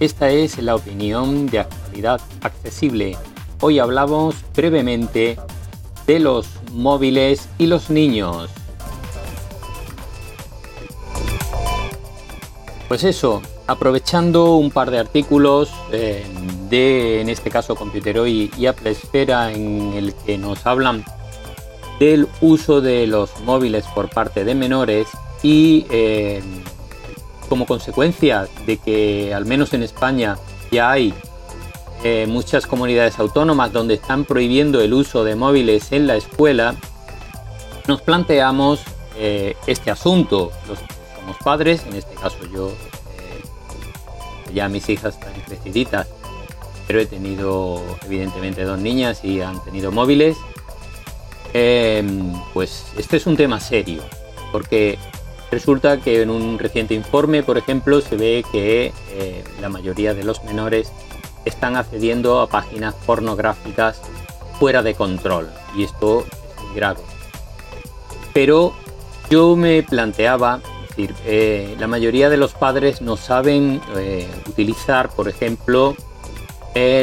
esta es la opinión de actualidad accesible. Hoy hablamos brevemente de los móviles y los niños. Pues eso, aprovechando un par de artículos eh, de, en este caso, Computeroy y Apple Esfera, en el que nos hablan del uso de los móviles por parte de menores y eh, como consecuencia de que al menos en España ya hay eh, muchas comunidades autónomas donde están prohibiendo el uso de móviles en la escuela, nos planteamos este asunto. Los somos padres, en este caso yo ya mis hijas están creciditas, pero he tenido evidentemente dos niñas y han tenido móviles. Pues este es un tema serio, porque resulta que en un reciente informe, por ejemplo, se ve que eh, la mayoría de los menores están accediendo a páginas pornográficas fuera de control, y esto es muy grave. Pero yo me planteaba eh, la mayoría de los padres no saben eh, utilizar, por ejemplo,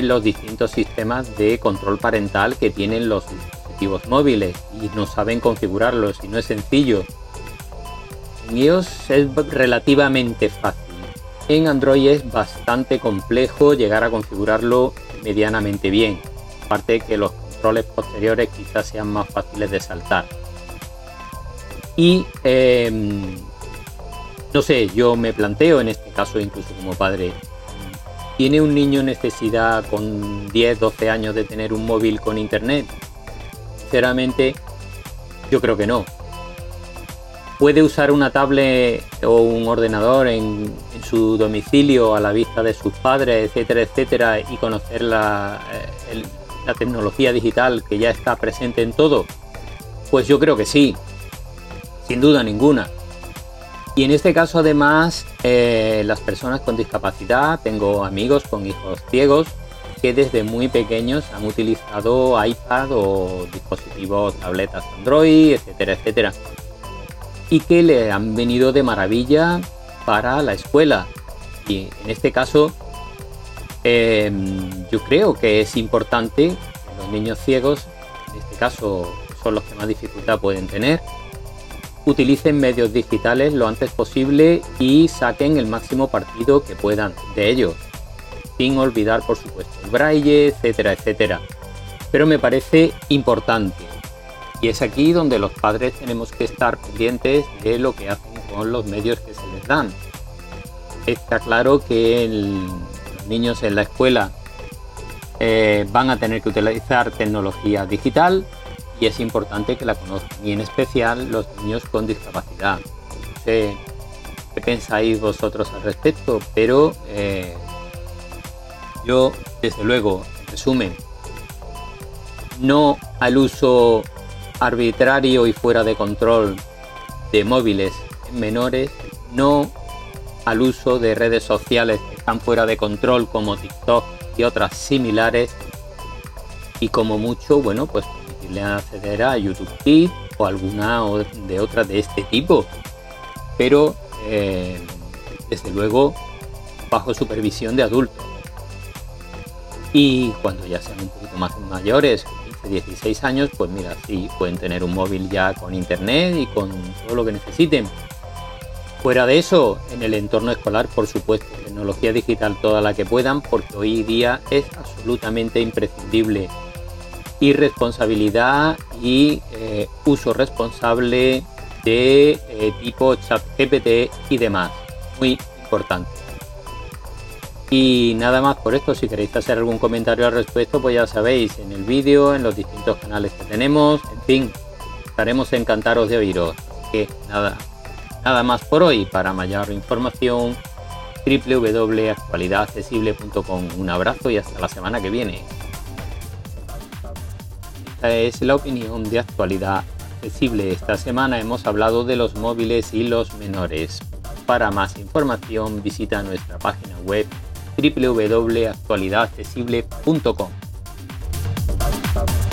los distintos sistemas de control parental que tienen los dispositivos móviles y no saben configurarlos y no es sencillo. IOS es relativamente fácil. En Android es bastante complejo llegar a configurarlo medianamente bien. Aparte que los controles posteriores quizás sean más fáciles de saltar. Y em, no sé, yo me planteo en este caso, incluso como padre, ¿tiene un niño necesidad con 10, 12 años de tener un móvil con internet? Sinceramente, yo creo que no. ¿Puede usar una tablet o un ordenador en, su domicilio a la vista de sus padres, etcétera, etcétera, y conocer la, eh, la tecnología digital que ya está presente en todo? Pues yo creo que sí, sin duda ninguna. Y en este caso además eh, las personas con discapacidad, tengo amigos con hijos ciegos que desde muy pequeños han utilizado iPad o dispositivos, tabletas Android, etcétera, etcétera. Y que le han venido de maravilla para la escuela. Y en este caso em, yo creo que es importante los niños ciegos, en este caso son los que más dificultad pueden tener, utilicen medios digitales lo antes posible y saquen el máximo partido que puedan de ellos, sin olvidar por supuesto el braille, etcétera, etcétera. Pero me parece importante y es aquí donde los padres tenemos que estar pendientes de lo que hacen con los medios que se les dan. Está claro que los niños en la escuela eh, van a tener que utilizar tecnología digital, y es importante que la conozcan, y en especial los niños con discapacidad. No sé qué pensáis vosotros al respecto, pero eh, yo, desde luego, en resumen, no al uso arbitrario y fuera de control de móviles menores, no al uso de redes sociales que están fuera de control como TikTok y otras similares y como mucho, bueno, pues le acceder a YouTube Kids o alguna de otras de este tipo. Pero eh, desde luego bajo supervisión de adultos. Y cuando ya sean un poquito más mayores, 15, 16 años, pues mira, sí, pueden tener un móvil ya con internet y con todo lo que necesiten. Fuera de eso, en el entorno escolar, por supuesto, tecnología digital toda la que puedan, porque hoy día es absolutamente imprescindible y responsabilidad y eh, uso responsable de eh, tipo chat GPT y demás. Muy importante. Y nada más por esto, si queréis hacer algún comentario al respecto, pues ya sabéis, en el vídeo, en los distintos canales que tenemos, en fin, estaremos encantados de oíros. que nada, nada más por hoy. Para mayor información, www.actualidadaccesible.com. Un abrazo y hasta la semana que viene es la opinión de actualidad accesible. Esta semana hemos hablado de los móviles y los menores. Para más información visita nuestra página web www.actualidadaccesible.com.